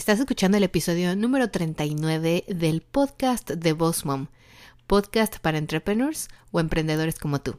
Estás escuchando el episodio número 39 del podcast de Boss Mom, podcast para entrepreneurs o emprendedores como tú.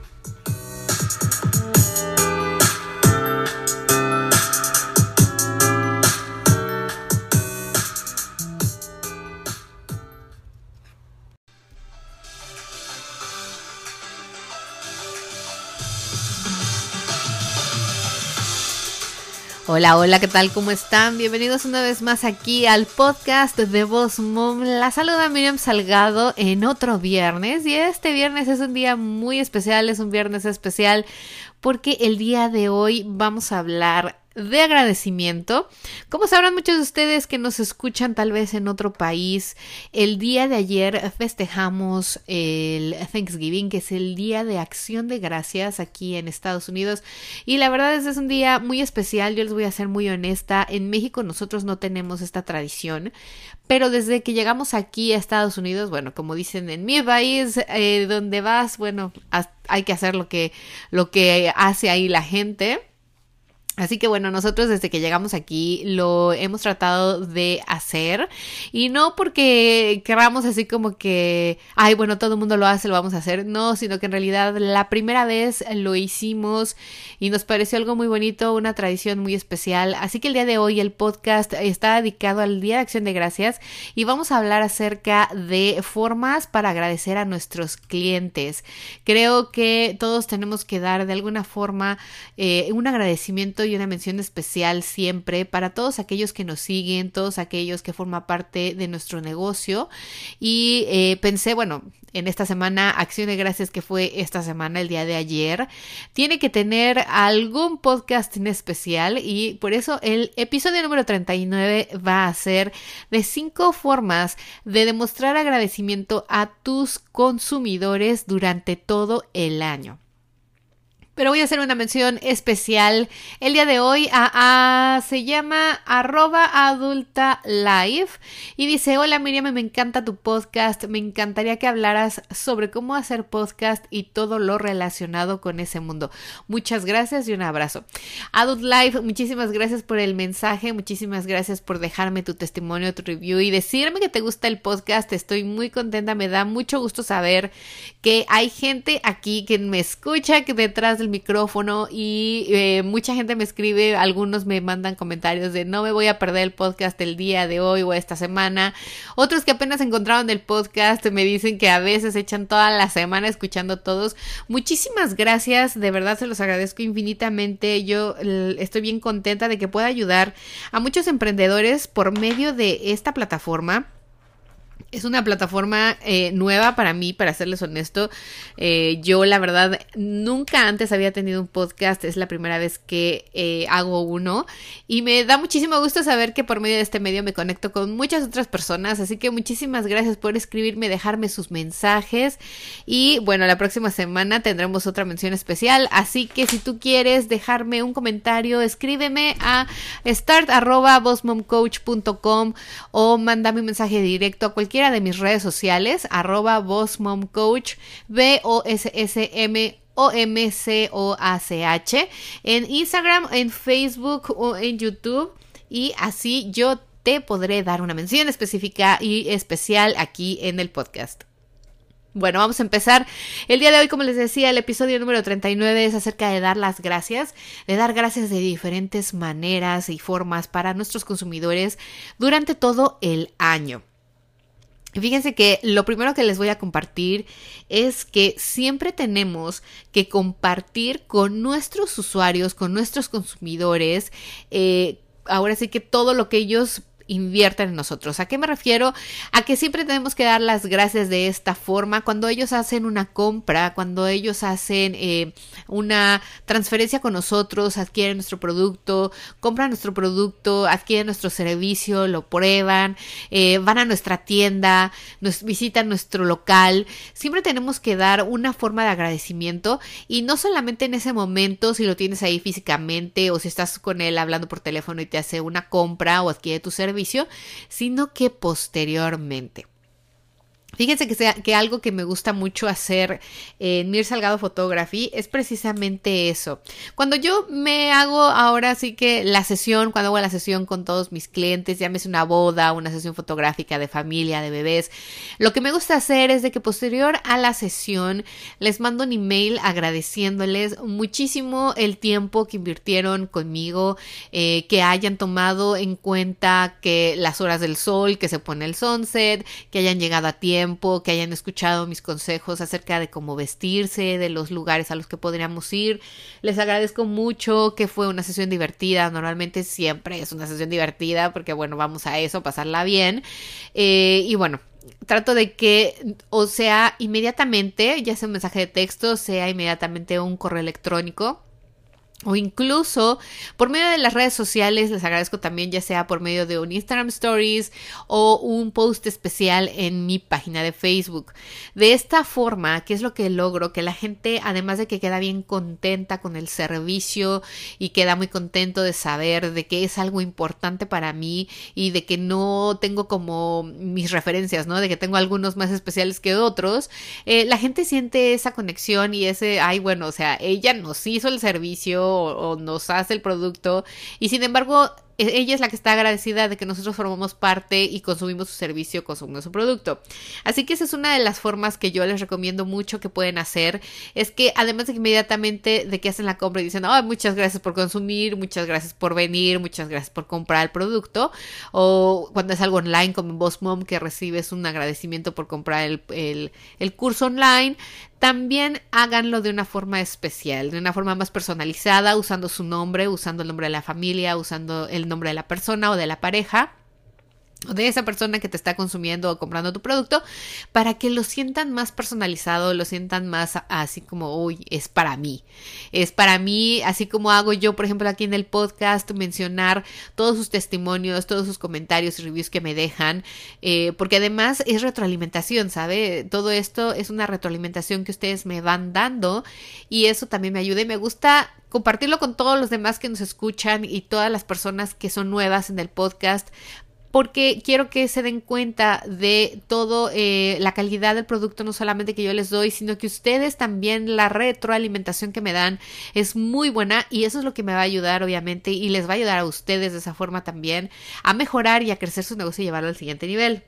Hola, hola, ¿qué tal? ¿Cómo están? Bienvenidos una vez más aquí al podcast de Voz Mom. La saluda Miriam Salgado en otro viernes y este viernes es un día muy especial, es un viernes especial porque el día de hoy vamos a hablar de agradecimiento. Como sabrán muchos de ustedes que nos escuchan tal vez en otro país, el día de ayer festejamos el Thanksgiving, que es el día de acción de gracias aquí en Estados Unidos. Y la verdad es que es un día muy especial, yo les voy a ser muy honesta. En México nosotros no tenemos esta tradición, pero desde que llegamos aquí a Estados Unidos, bueno, como dicen en mi país, eh, donde vas, bueno, hay que hacer lo que, lo que hace ahí la gente. Así que bueno, nosotros desde que llegamos aquí lo hemos tratado de hacer y no porque queramos así como que, ay, bueno, todo el mundo lo hace, lo vamos a hacer, no, sino que en realidad la primera vez lo hicimos y nos pareció algo muy bonito, una tradición muy especial. Así que el día de hoy el podcast está dedicado al Día de Acción de Gracias y vamos a hablar acerca de formas para agradecer a nuestros clientes. Creo que todos tenemos que dar de alguna forma eh, un agradecimiento y una mención especial siempre para todos aquellos que nos siguen, todos aquellos que forman parte de nuestro negocio. Y eh, pensé, bueno, en esta semana, Acción de Gracias que fue esta semana, el día de ayer, tiene que tener algún podcast en especial y por eso el episodio número 39 va a ser de cinco formas de demostrar agradecimiento a tus consumidores durante todo el año. Pero voy a hacer una mención especial el día de hoy. A, se llama arroba adulta live y dice, hola Miriam, me encanta tu podcast. Me encantaría que hablaras sobre cómo hacer podcast y todo lo relacionado con ese mundo. Muchas gracias y un abrazo. Adult Live, muchísimas gracias por el mensaje. Muchísimas gracias por dejarme tu testimonio, tu review y decirme que te gusta el podcast. Estoy muy contenta. Me da mucho gusto saber que hay gente aquí que me escucha, que detrás del micrófono y eh, mucha gente me escribe, algunos me mandan comentarios de no me voy a perder el podcast el día de hoy o esta semana. Otros que apenas encontraron el podcast me dicen que a veces echan toda la semana escuchando todos. Muchísimas gracias, de verdad se los agradezco infinitamente. Yo estoy bien contenta de que pueda ayudar a muchos emprendedores por medio de esta plataforma. Es una plataforma eh, nueva para mí, para serles honesto. Eh, yo, la verdad, nunca antes había tenido un podcast. Es la primera vez que eh, hago uno. Y me da muchísimo gusto saber que por medio de este medio me conecto con muchas otras personas. Así que muchísimas gracias por escribirme, dejarme sus mensajes. Y bueno, la próxima semana tendremos otra mención especial. Así que si tú quieres dejarme un comentario, escríbeme a start.bossmomcoach.com o mándame un mensaje directo a cualquier de mis redes sociales, arroba bossmomcoach, B-O-S-S-M O-M-C-O-A-C-H, en Instagram, en Facebook o en YouTube. Y así yo te podré dar una mención específica y especial aquí en el podcast. Bueno, vamos a empezar. El día de hoy, como les decía, el episodio número 39 es acerca de dar las gracias, de dar gracias de diferentes maneras y formas para nuestros consumidores durante todo el año. Fíjense que lo primero que les voy a compartir es que siempre tenemos que compartir con nuestros usuarios, con nuestros consumidores, eh, ahora sí que todo lo que ellos invierten en nosotros. ¿A qué me refiero? A que siempre tenemos que dar las gracias de esta forma cuando ellos hacen una compra, cuando ellos hacen eh, una transferencia con nosotros, adquieren nuestro producto, compran nuestro producto, adquieren nuestro servicio, lo prueban, eh, van a nuestra tienda, nos visitan nuestro local. Siempre tenemos que dar una forma de agradecimiento y no solamente en ese momento si lo tienes ahí físicamente o si estás con él hablando por teléfono y te hace una compra o adquiere tu servicio, sino que posteriormente. Fíjense que, sea, que algo que me gusta mucho hacer en Mir Salgado Photography es precisamente eso. Cuando yo me hago ahora sí que la sesión, cuando hago la sesión con todos mis clientes, llámese una boda, una sesión fotográfica de familia, de bebés, lo que me gusta hacer es de que posterior a la sesión les mando un email agradeciéndoles muchísimo el tiempo que invirtieron conmigo, eh, que hayan tomado en cuenta que las horas del sol, que se pone el sunset, que hayan llegado a tiempo que hayan escuchado mis consejos acerca de cómo vestirse, de los lugares a los que podríamos ir. Les agradezco mucho que fue una sesión divertida. Normalmente siempre es una sesión divertida porque, bueno, vamos a eso, pasarla bien. Eh, y bueno, trato de que o sea inmediatamente, ya sea un mensaje de texto, sea inmediatamente un correo electrónico o incluso por medio de las redes sociales, les agradezco también ya sea por medio de un Instagram Stories o un post especial en mi página de Facebook. De esta forma, ¿qué es lo que logro? Que la gente, además de que queda bien contenta con el servicio y queda muy contento de saber de que es algo importante para mí y de que no tengo como mis referencias, ¿no? De que tengo algunos más especiales que otros, eh, la gente siente esa conexión y ese, ay, bueno, o sea, ella nos hizo el servicio o, nos hace el producto. Y sin embargo ella es la que está agradecida de que nosotros formamos parte y consumimos su servicio, consumimos su producto. Así que esa es una de las formas que yo les recomiendo mucho que pueden hacer. Es que además de que inmediatamente de que hacen la compra y dicen, oh, muchas gracias por consumir, muchas gracias por venir, muchas gracias por comprar el producto. O cuando es algo online como en Boss Mom que recibes un agradecimiento por comprar el, el curso online, también háganlo de una forma especial, de una forma más personalizada, usando su nombre, usando el nombre de la familia, usando el nombre de la persona o de la pareja de esa persona que te está consumiendo o comprando tu producto para que lo sientan más personalizado, lo sientan más así como, uy, es para mí. Es para mí, así como hago yo, por ejemplo, aquí en el podcast, mencionar todos sus testimonios, todos sus comentarios y reviews que me dejan, eh, porque además es retroalimentación, ¿sabe? Todo esto es una retroalimentación que ustedes me van dando y eso también me ayuda y me gusta compartirlo con todos los demás que nos escuchan y todas las personas que son nuevas en el podcast porque quiero que se den cuenta de todo eh, la calidad del producto, no solamente que yo les doy, sino que ustedes también la retroalimentación que me dan es muy buena y eso es lo que me va a ayudar obviamente y les va a ayudar a ustedes de esa forma también a mejorar y a crecer su negocio y llevarlo al siguiente nivel.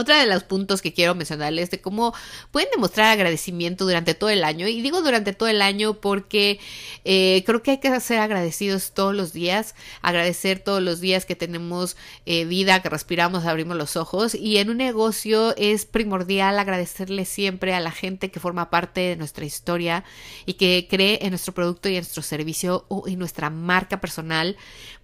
Otra de los puntos que quiero mencionarles de cómo pueden demostrar agradecimiento durante todo el año. Y digo durante todo el año porque eh, creo que hay que ser agradecidos todos los días. Agradecer todos los días que tenemos eh, vida, que respiramos, abrimos los ojos. Y en un negocio es primordial agradecerle siempre a la gente que forma parte de nuestra historia y que cree en nuestro producto y en nuestro servicio o en nuestra marca personal.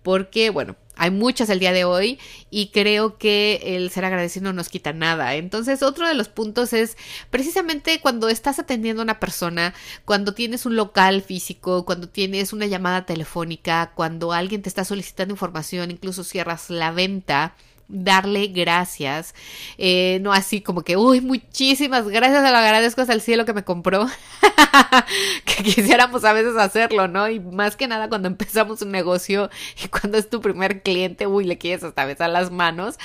Porque, bueno, hay muchas el día de hoy y creo que el ser agradecido no nos quita nada. Entonces, otro de los puntos es precisamente cuando estás atendiendo a una persona, cuando tienes un local físico, cuando tienes una llamada telefónica, cuando alguien te está solicitando información, incluso cierras la venta darle gracias, eh, no así como que, uy, muchísimas gracias, lo agradezco hasta el cielo que me compró, que quisiéramos a veces hacerlo, ¿no? Y más que nada cuando empezamos un negocio y cuando es tu primer cliente, uy, le quieres hasta besar las manos,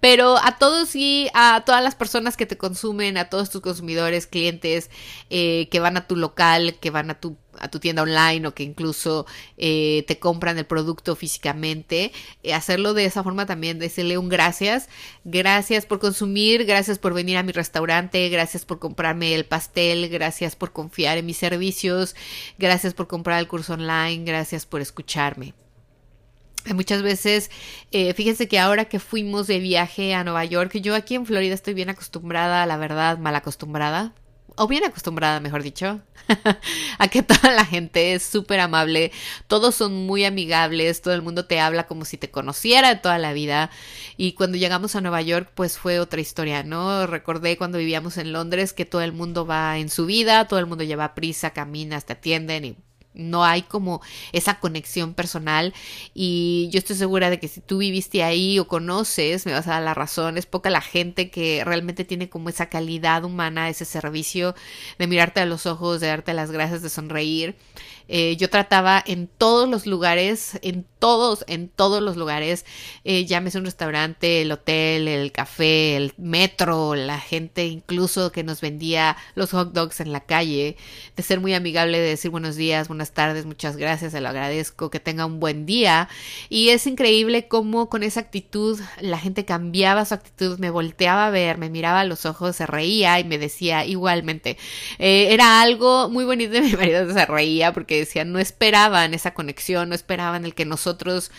pero a todos y a todas las personas que te consumen, a todos tus consumidores, clientes eh, que van a tu local, que van a tu a tu tienda online o que incluso eh, te compran el producto físicamente, eh, hacerlo de esa forma también, decirle un gracias, gracias por consumir, gracias por venir a mi restaurante, gracias por comprarme el pastel, gracias por confiar en mis servicios, gracias por comprar el curso online, gracias por escucharme. Muchas veces, eh, fíjense que ahora que fuimos de viaje a Nueva York, yo aquí en Florida estoy bien acostumbrada, la verdad, mal acostumbrada, o bien acostumbrada, mejor dicho, a que toda la gente es súper amable, todos son muy amigables, todo el mundo te habla como si te conociera toda la vida. Y cuando llegamos a Nueva York, pues fue otra historia, ¿no? Recordé cuando vivíamos en Londres que todo el mundo va en su vida, todo el mundo lleva prisa, camina, te atienden y no hay como esa conexión personal y yo estoy segura de que si tú viviste ahí o conoces, me vas a dar la razón, es poca la gente que realmente tiene como esa calidad humana, ese servicio de mirarte a los ojos, de darte las gracias, de sonreír. Eh, yo trataba en todos los lugares, en todos, en todos los lugares, eh, llámese un restaurante, el hotel, el café, el metro, la gente incluso que nos vendía los hot dogs en la calle, de ser muy amigable, de decir buenos días, buenas tardes, muchas gracias, se lo agradezco, que tenga un buen día. Y es increíble cómo con esa actitud la gente cambiaba su actitud, me volteaba a ver, me miraba a los ojos, se reía y me decía igualmente. Eh, era algo muy bonito mi marido, se reía porque decían, no esperaban esa conexión, no esperaban el que nosotros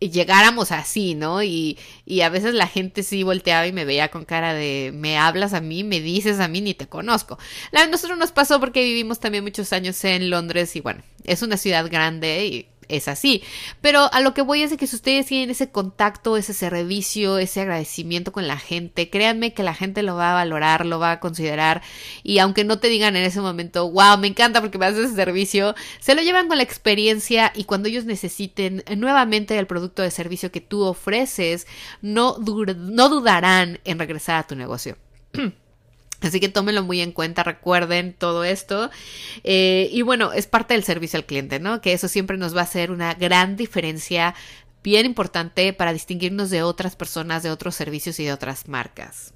llegáramos así, ¿no? Y, y, a veces la gente sí volteaba y me veía con cara de, me hablas a mí, me dices a mí, ni te conozco. A nosotros nos pasó porque vivimos también muchos años en Londres y bueno, es una ciudad grande y es así. Pero a lo que voy es de que si ustedes tienen ese contacto, ese servicio, ese agradecimiento con la gente, créanme que la gente lo va a valorar, lo va a considerar y aunque no te digan en ese momento, wow, me encanta porque me haces ese servicio, se lo llevan con la experiencia y cuando ellos necesiten nuevamente el producto de servicio que tú ofreces, no, no dudarán en regresar a tu negocio. Así que tómenlo muy en cuenta, recuerden todo esto. Eh, y bueno, es parte del servicio al cliente, ¿no? Que eso siempre nos va a hacer una gran diferencia bien importante para distinguirnos de otras personas, de otros servicios y de otras marcas.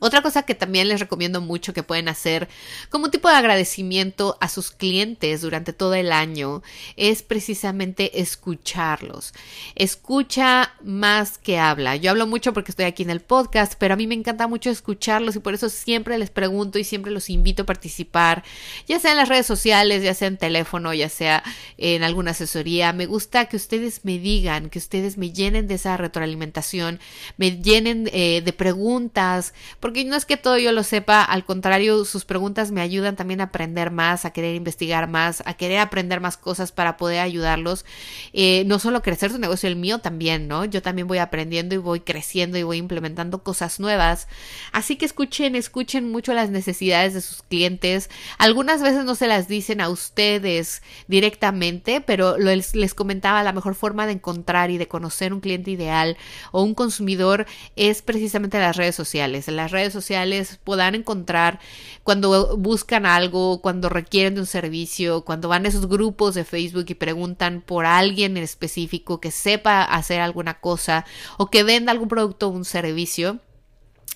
Otra cosa que también les recomiendo mucho que pueden hacer como tipo de agradecimiento a sus clientes durante todo el año es precisamente escucharlos. Escucha más que habla. Yo hablo mucho porque estoy aquí en el podcast, pero a mí me encanta mucho escucharlos y por eso siempre les pregunto y siempre los invito a participar, ya sea en las redes sociales, ya sea en teléfono, ya sea en alguna asesoría. Me gusta que ustedes me digan, que ustedes me llenen de esa retroalimentación, me llenen eh, de preguntas porque no es que todo yo lo sepa, al contrario, sus preguntas me ayudan también a aprender más, a querer investigar más, a querer aprender más cosas para poder ayudarlos. Eh, no solo crecer su negocio, el mío también, ¿no? Yo también voy aprendiendo y voy creciendo y voy implementando cosas nuevas. Así que escuchen, escuchen mucho las necesidades de sus clientes. Algunas veces no se las dicen a ustedes directamente, pero les, comentaba la mejor forma de encontrar y de conocer un cliente ideal o un consumidor es precisamente las redes sociales. Sociales puedan encontrar cuando buscan algo, cuando requieren de un servicio, cuando van a esos grupos de Facebook y preguntan por alguien en específico que sepa hacer alguna cosa o que venda algún producto o un servicio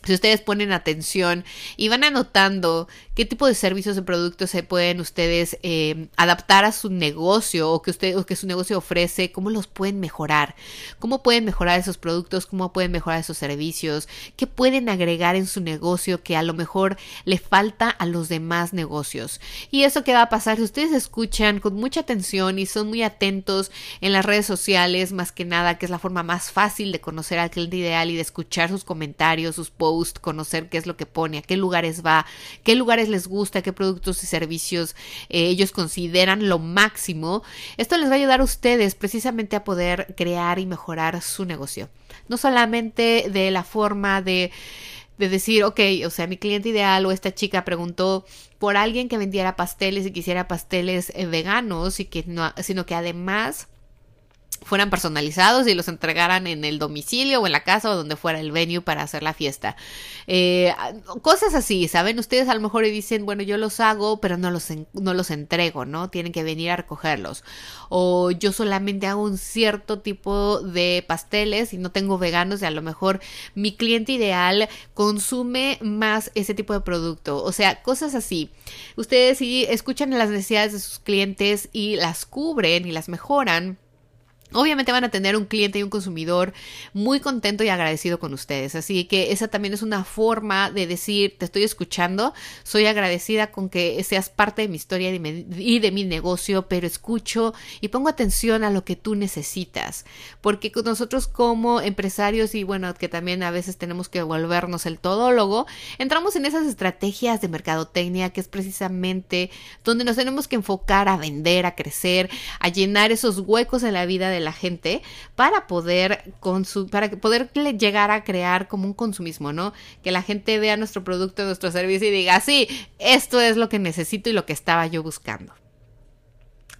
si ustedes ponen atención y van anotando qué tipo de servicios o productos se pueden ustedes eh, adaptar a su negocio o que usted o que su negocio ofrece, cómo los pueden mejorar, cómo pueden mejorar esos productos, cómo pueden mejorar esos servicios, qué pueden agregar en su negocio que a lo mejor le falta a los demás negocios. Y eso que va a pasar si ustedes escuchan con mucha atención y son muy atentos en las redes sociales, más que nada, que es la forma más fácil de conocer al cliente ideal y de escuchar sus comentarios, sus posts conocer qué es lo que pone, a qué lugares va, qué lugares les gusta, qué productos y servicios eh, ellos consideran lo máximo. Esto les va a ayudar a ustedes precisamente a poder crear y mejorar su negocio. No solamente de la forma de de decir, ok, o sea, mi cliente ideal o esta chica preguntó por alguien que vendiera pasteles y quisiera pasteles eh, veganos y que no, sino que además fueran personalizados y los entregaran en el domicilio o en la casa o donde fuera el venue para hacer la fiesta. Eh, cosas así, ¿saben? Ustedes a lo mejor dicen, bueno, yo los hago, pero no los, no los entrego, ¿no? Tienen que venir a recogerlos. O yo solamente hago un cierto tipo de pasteles y no tengo veganos y a lo mejor mi cliente ideal consume más ese tipo de producto. O sea, cosas así. Ustedes si escuchan las necesidades de sus clientes y las cubren y las mejoran Obviamente van a tener un cliente y un consumidor muy contento y agradecido con ustedes. Así que esa también es una forma de decir, te estoy escuchando, soy agradecida con que seas parte de mi historia y de mi negocio, pero escucho y pongo atención a lo que tú necesitas. Porque nosotros como empresarios y bueno, que también a veces tenemos que volvernos el todólogo, entramos en esas estrategias de mercadotecnia que es precisamente donde nos tenemos que enfocar a vender, a crecer, a llenar esos huecos en la vida de la gente para poder, para poder llegar a crear como un consumismo, ¿no? Que la gente vea nuestro producto, nuestro servicio y diga, sí, esto es lo que necesito y lo que estaba yo buscando.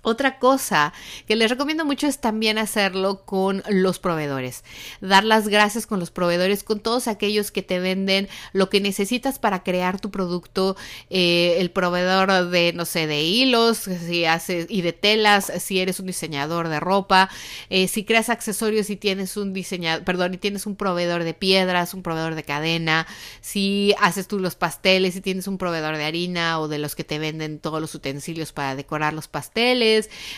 Otra cosa que les recomiendo mucho es también hacerlo con los proveedores. Dar las gracias con los proveedores, con todos aquellos que te venden lo que necesitas para crear tu producto. Eh, el proveedor de, no sé, de hilos, si haces, y de telas, si eres un diseñador de ropa, eh, si creas accesorios y tienes un diseñador, perdón, y tienes un proveedor de piedras, un proveedor de cadena, si haces tú los pasteles, si tienes un proveedor de harina o de los que te venden todos los utensilios para decorar los pasteles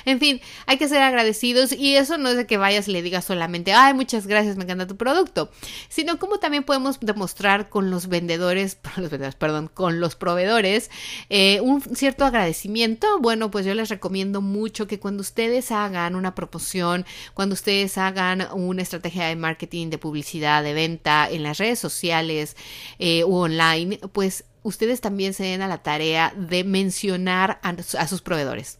en fin, hay que ser agradecidos y eso no es de que vayas y le digas solamente, ay, muchas gracias, me encanta tu producto, sino como también podemos demostrar con los vendedores, los vendedores perdón, con los proveedores, eh, un cierto agradecimiento. Bueno, pues yo les recomiendo mucho que cuando ustedes hagan una promoción, cuando ustedes hagan una estrategia de marketing, de publicidad, de venta en las redes sociales eh, o online, pues ustedes también se den a la tarea de mencionar a sus proveedores.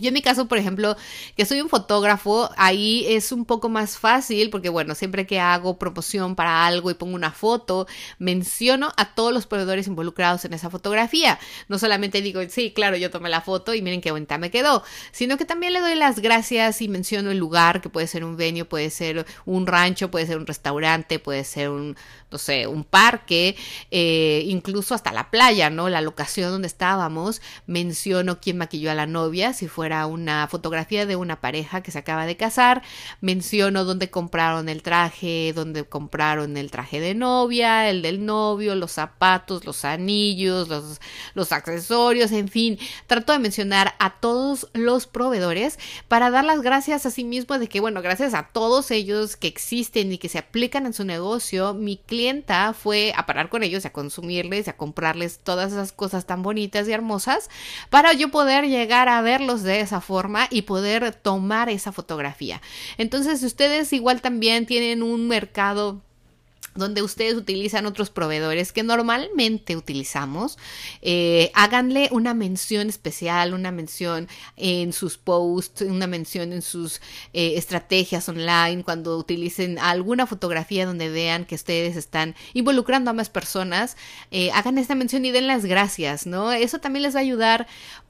Yo en mi caso, por ejemplo, que soy un fotógrafo, ahí es un poco más fácil porque, bueno, siempre que hago promoción para algo y pongo una foto, menciono a todos los proveedores involucrados en esa fotografía. No solamente digo, sí, claro, yo tomé la foto y miren qué bonita me quedó, sino que también le doy las gracias y menciono el lugar, que puede ser un venue, puede ser un rancho, puede ser un restaurante, puede ser un, no sé, un parque, eh, incluso hasta la playa, ¿no? La locación donde estábamos, menciono quién maquilló a la novia, si fuera una fotografía de una pareja que se acaba de casar, menciono dónde compraron el traje, dónde compraron el traje de novia, el del novio, los zapatos, los anillos, los, los accesorios, en fin, trato de mencionar a todos los proveedores para dar las gracias a sí mismo de que, bueno, gracias a todos ellos que existen y que se aplican en su negocio, mi clienta fue a parar con ellos, a consumirles, a comprarles todas esas cosas tan bonitas y hermosas para yo poder llegar a verlos de esa forma y poder tomar esa fotografía. Entonces, ustedes igual también tienen un mercado donde ustedes utilizan otros proveedores que normalmente utilizamos, eh, háganle una mención especial, una mención en sus posts, una mención en sus eh, estrategias online, cuando utilicen alguna fotografía donde vean que ustedes están involucrando a más personas, eh, hagan esta mención y den las gracias, ¿no? Eso también les va a ayudar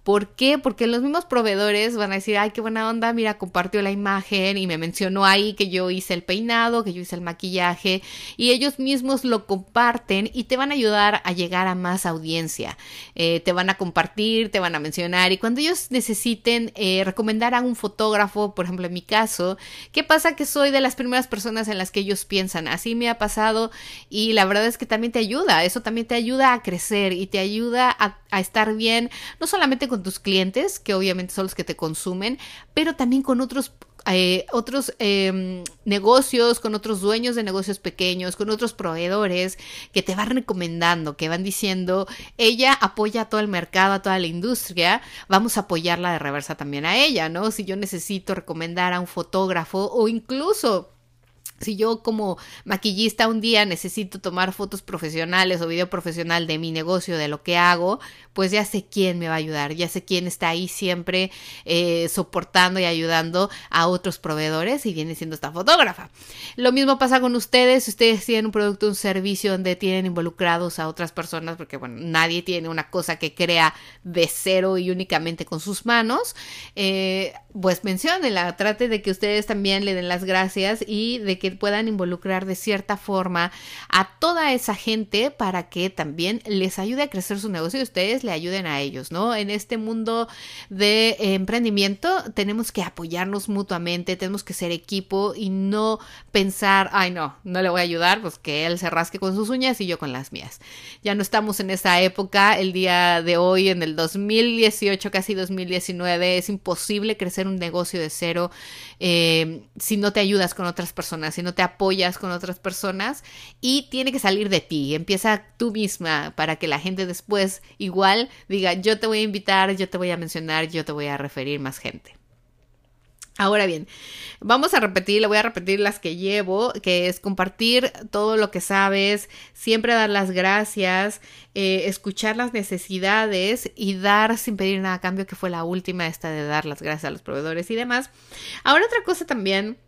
¿Por qué? Porque los mismos proveedores van a decir, ay, qué buena onda, mira, compartió la imagen y me mencionó ahí que yo hice el peinado, que yo hice el maquillaje y ellos mismos lo comparten y te van a ayudar a llegar a más audiencia. Eh, te van a compartir, te van a mencionar y cuando ellos necesiten eh, recomendar a un fotógrafo, por ejemplo en mi caso, ¿qué pasa? Que soy de las primeras personas en las que ellos piensan, así me ha pasado y la verdad es que también te ayuda, eso también te ayuda a crecer y te ayuda a, a estar bien, no solamente con tus clientes, que obviamente son los que te consumen, pero también con otros eh, otros em, negocios, con otros dueños de negocios pequeños, con otros proveedores que te van recomendando, que van diciendo, ella apoya a todo el mercado, a toda la industria, vamos a apoyarla de reversa también a ella, ¿no? Si yo necesito recomendar a un fotógrafo o incluso si yo como maquillista un día necesito tomar fotos profesionales o video profesional de mi negocio, de lo que hago, pues ya sé quién me va a ayudar, ya sé quién está ahí siempre eh, soportando y ayudando a otros proveedores y viene siendo esta fotógrafa. Lo mismo pasa con ustedes, si ustedes tienen un producto, un servicio donde tienen involucrados a otras personas, porque bueno, nadie tiene una cosa que crea de cero y únicamente con sus manos, eh, pues menciónenla, trate de que ustedes también le den las gracias y de que puedan involucrar de cierta forma a toda esa gente para que también les ayude a crecer su negocio y ustedes le ayuden a ellos, ¿no? En este mundo de emprendimiento tenemos que apoyarnos mutuamente, tenemos que ser equipo y no pensar, ay no, no le voy a ayudar, pues que él se rasque con sus uñas y yo con las mías. Ya no estamos en esa época, el día de hoy, en el 2018, casi 2019, es imposible crecer un negocio de cero eh, si no te ayudas con otras personas, si no te apoyas con otras personas y tiene que salir de ti, empieza tú misma para que la gente después igual diga, yo te voy a invitar, yo te voy a mencionar, yo te voy a referir más gente. Ahora bien, vamos a repetir, le voy a repetir las que llevo, que es compartir todo lo que sabes, siempre dar las gracias, eh, escuchar las necesidades y dar sin pedir nada a cambio, que fue la última esta de dar las gracias a los proveedores y demás. Ahora otra cosa también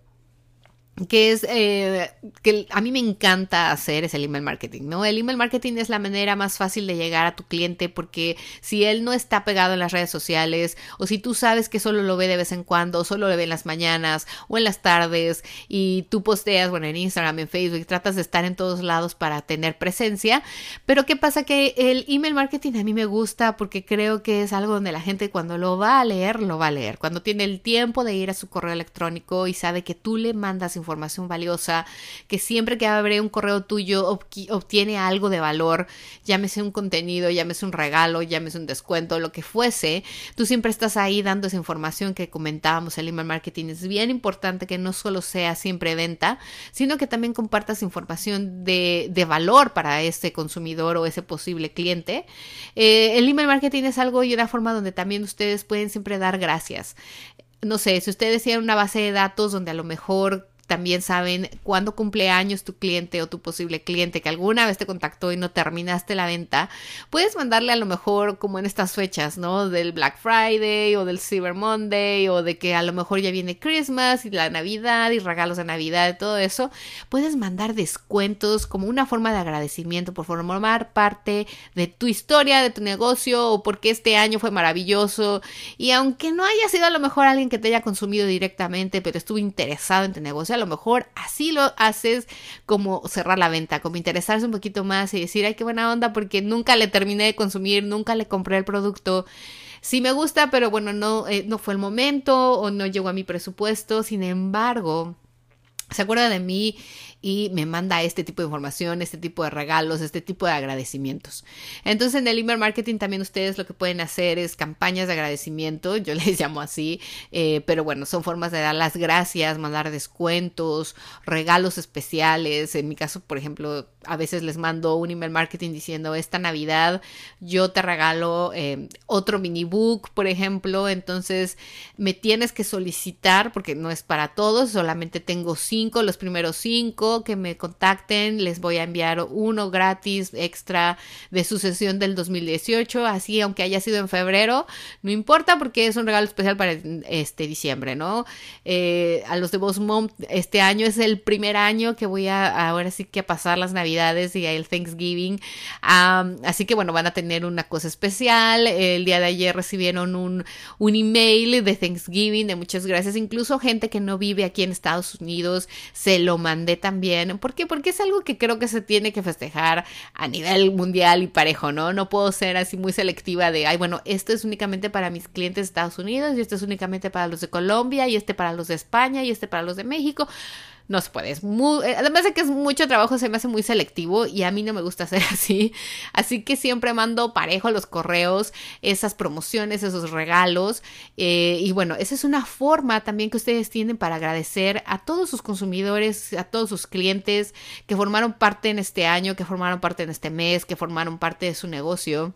que es eh, que a mí me encanta hacer es el email marketing, ¿no? El email marketing es la manera más fácil de llegar a tu cliente porque si él no está pegado en las redes sociales o si tú sabes que solo lo ve de vez en cuando, solo lo ve en las mañanas o en las tardes y tú posteas, bueno, en Instagram, en Facebook, tratas de estar en todos lados para tener presencia, pero ¿qué pasa? Que el email marketing a mí me gusta porque creo que es algo donde la gente cuando lo va a leer, lo va a leer, cuando tiene el tiempo de ir a su correo electrónico y sabe que tú le mandas información valiosa, que siempre que abre un correo tuyo obtiene algo de valor, llámese un contenido, llámese un regalo, llámese un descuento, lo que fuese, tú siempre estás ahí dando esa información que comentábamos, el email marketing es bien importante que no solo sea siempre venta, sino que también compartas información de, de valor para ese consumidor o ese posible cliente. Eh, el email marketing es algo y una forma donde también ustedes pueden siempre dar gracias no sé, si ustedes tienen una base de datos donde a lo mejor también saben cuándo cumple años tu cliente o tu posible cliente que alguna vez te contactó y no terminaste la venta, puedes mandarle a lo mejor como en estas fechas, ¿no? Del Black Friday o del Cyber Monday o de que a lo mejor ya viene Christmas y la Navidad y regalos de Navidad y todo eso, puedes mandar descuentos como una forma de agradecimiento por formar parte de tu historia, de tu negocio o porque este año fue maravilloso y aunque no haya sido a lo mejor alguien que te haya consumido directamente, pero estuvo interesado en tu negocio, lo mejor así lo haces como cerrar la venta, como interesarse un poquito más y decir, ay, qué buena onda porque nunca le terminé de consumir, nunca le compré el producto. Sí me gusta, pero bueno, no, eh, no fue el momento o no llegó a mi presupuesto. Sin embargo, se acuerda de mí y me manda este tipo de información, este tipo de regalos, este tipo de agradecimientos. Entonces en el email marketing también ustedes lo que pueden hacer es campañas de agradecimiento, yo les llamo así, eh, pero bueno, son formas de dar las gracias, mandar descuentos, regalos especiales. En mi caso, por ejemplo, a veces les mando un email marketing diciendo esta Navidad yo te regalo eh, otro mini book, por ejemplo, entonces me tienes que solicitar porque no es para todos, solamente tengo cinco, los primeros cinco que me contacten, les voy a enviar uno gratis extra de su sesión del 2018, así aunque haya sido en febrero, no importa porque es un regalo especial para este diciembre, ¿no? Eh, a los de Boss Mom, este año es el primer año que voy a ahora sí que a pasar las navidades y el Thanksgiving, así que bueno, van a tener una cosa especial, el día de ayer recibieron un, un email de Thanksgiving, de muchas gracias, incluso gente que no vive aquí en Estados Unidos, se lo mandé también bien, ¿Por qué? Porque es algo que creo que se tiene que festejar a nivel mundial y parejo, ¿no? No puedo ser así muy selectiva de, ay, bueno, esto es únicamente para mis clientes de Estados Unidos y esto es únicamente para los de Colombia y este para los de España y este para los de México no se puede. Es muy, eh, además de que es mucho trabajo, se me hace muy selectivo y a mí no me gusta hacer así. Así que siempre mando parejo los correos, esas promociones, esos regalos. Eh, y bueno, esa es una forma también que ustedes tienen para agradecer a todos sus consumidores, a todos sus clientes que formaron parte en este año, que formaron parte en este mes, que formaron parte de su negocio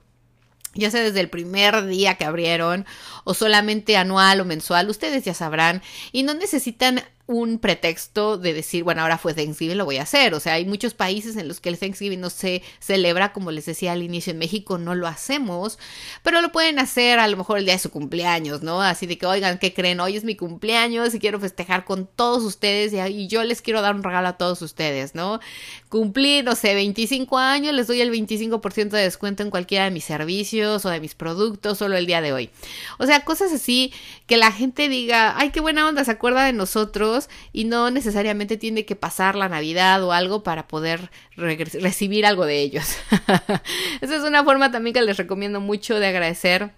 ya sea desde el primer día que abrieron o solamente anual o mensual, ustedes ya sabrán y no necesitan un pretexto de decir, bueno, ahora fue Thanksgiving, lo voy a hacer. O sea, hay muchos países en los que el Thanksgiving no se celebra, como les decía al inicio, en México no lo hacemos, pero lo pueden hacer a lo mejor el día de su cumpleaños, ¿no? Así de que, oigan, ¿qué creen? Hoy es mi cumpleaños y quiero festejar con todos ustedes y, yo les quiero dar un regalo a todos ustedes, ¿no? Cumplí, no sé, 25 años, les doy el 25% de descuento en cualquiera de mis servicios o de mis productos solo el día de hoy. O sea, cosas así que la gente diga, ay, qué buena onda, se acuerda de nosotros y no necesariamente tiene que pasar la Navidad o algo para poder recibir algo de ellos. Esa es una forma también que les recomiendo mucho de agradecer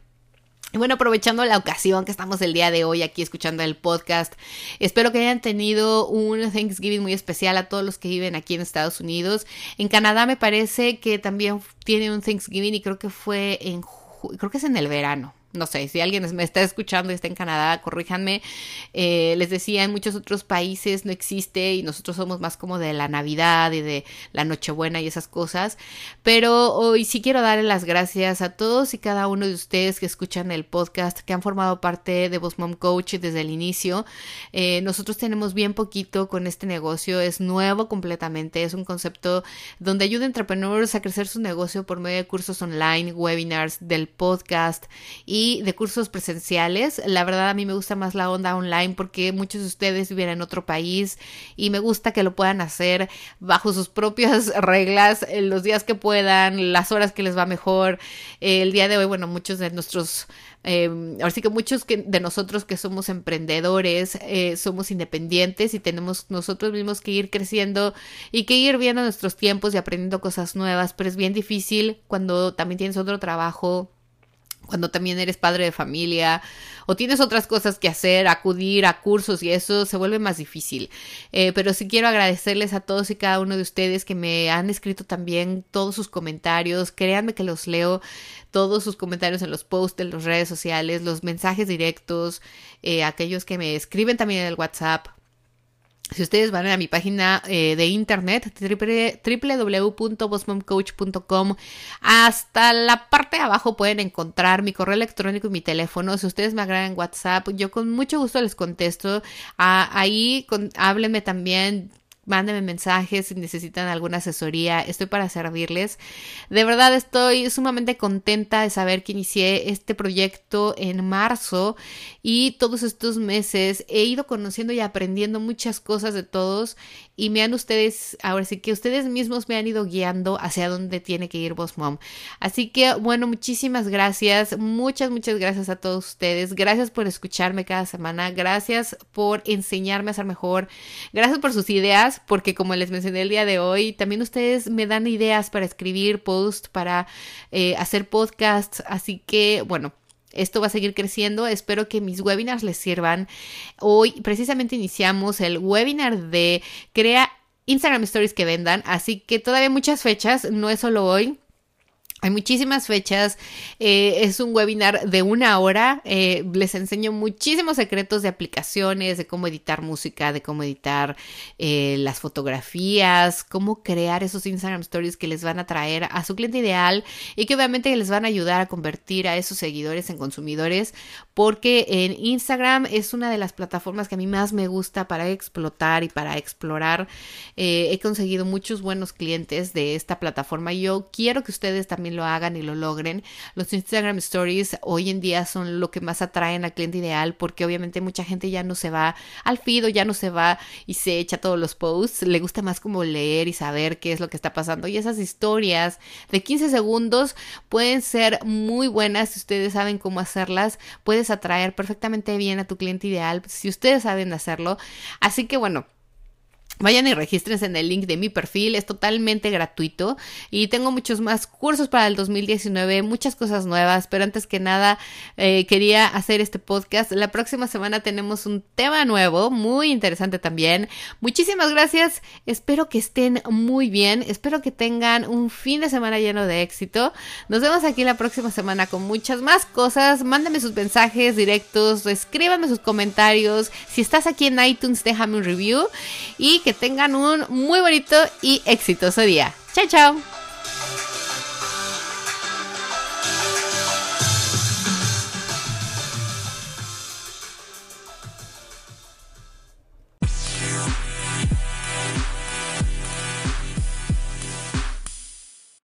y bueno, aprovechando la ocasión que estamos el día de hoy aquí escuchando el podcast, espero que hayan tenido un Thanksgiving muy especial a todos los que viven aquí en Estados Unidos. En Canadá me parece que también tiene un Thanksgiving y creo que fue en creo que es en el verano no sé, si alguien me está escuchando y está en Canadá, corríjanme. Eh, les decía, en muchos otros países no existe y nosotros somos más como de la Navidad y de la Nochebuena y esas cosas. Pero hoy sí quiero darle las gracias a todos y cada uno de ustedes que escuchan el podcast, que han formado parte de Boss Mom Coach desde el inicio. Eh, nosotros tenemos bien poquito con este negocio, es nuevo completamente, es un concepto donde ayuda a entrepreneurs a crecer su negocio por medio de cursos online, webinars, del podcast y de cursos presenciales. La verdad a mí me gusta más la onda online porque muchos de ustedes viven en otro país y me gusta que lo puedan hacer bajo sus propias reglas, los días que puedan, las horas que les va mejor. el día de hoy, bueno, muchos de nuestros eh, ahora sí que muchos que, de nosotros que somos emprendedores, eh, somos independientes y tenemos nosotros mismos que ir creciendo y que ir viendo nuestros tiempos y aprendiendo cosas nuevas, pero es bien difícil cuando también tienes otro trabajo cuando también eres padre de familia o tienes otras cosas que hacer, acudir a cursos y eso se vuelve más difícil. Eh, pero sí quiero agradecerles a todos y cada uno de ustedes que me han escrito también todos sus comentarios. Créanme que los leo todos sus comentarios en los posts, en las redes sociales, los mensajes directos, eh, aquellos que me escriben también en el WhatsApp. Si ustedes van a mi página eh, de internet, www.bosmomcoach.com, hasta la parte de abajo pueden encontrar mi correo electrónico y mi teléfono. Si ustedes me agradan WhatsApp, yo con mucho gusto les contesto. Ah, ahí háblenme también mándenme mensajes si necesitan alguna asesoría, estoy para servirles. De verdad estoy sumamente contenta de saber que inicié este proyecto en marzo y todos estos meses he ido conociendo y aprendiendo muchas cosas de todos y me han ustedes, ahora sí que ustedes mismos me han ido guiando hacia dónde tiene que ir Boss Mom. Así que bueno, muchísimas gracias, muchas, muchas gracias a todos ustedes. Gracias por escucharme cada semana, gracias por enseñarme a ser mejor, gracias por sus ideas, porque como les mencioné el día de hoy, también ustedes me dan ideas para escribir posts, para eh, hacer podcasts, así que bueno. Esto va a seguir creciendo. Espero que mis webinars les sirvan. Hoy precisamente iniciamos el webinar de Crea Instagram Stories que vendan. Así que todavía muchas fechas. No es solo hoy. Hay muchísimas fechas, eh, es un webinar de una hora, eh, les enseño muchísimos secretos de aplicaciones, de cómo editar música, de cómo editar eh, las fotografías, cómo crear esos Instagram Stories que les van a traer a su cliente ideal y que obviamente les van a ayudar a convertir a esos seguidores en consumidores, porque en Instagram es una de las plataformas que a mí más me gusta para explotar y para explorar. he conseguido muchos buenos clientes de esta plataforma yo quiero que ustedes también lo hagan y lo logren. Los Instagram Stories hoy en día son lo que más atraen al cliente ideal porque obviamente mucha gente ya no se va al feed o ya no se va y se echa todos los posts. Le gusta más como leer y saber qué es lo que está pasando. Y esas historias de 15 segundos pueden ser muy buenas si ustedes saben cómo hacerlas. Puedes atraer perfectamente bien a tu cliente ideal si ustedes saben hacerlo. Así que bueno. Vayan y regístrense en el link de mi perfil, es totalmente gratuito y tengo muchos más cursos para el 2019, muchas cosas nuevas, pero antes que nada eh, quería hacer este podcast. La próxima semana tenemos un tema nuevo, muy interesante también. Muchísimas gracias, espero que estén muy bien, espero que tengan un fin de semana lleno de éxito. Nos vemos aquí la próxima semana con muchas más cosas. Mándenme sus mensajes directos, escríbanme sus comentarios. Si estás aquí en iTunes, déjame un review y que tengan un muy bonito y exitoso día. Chao, chao.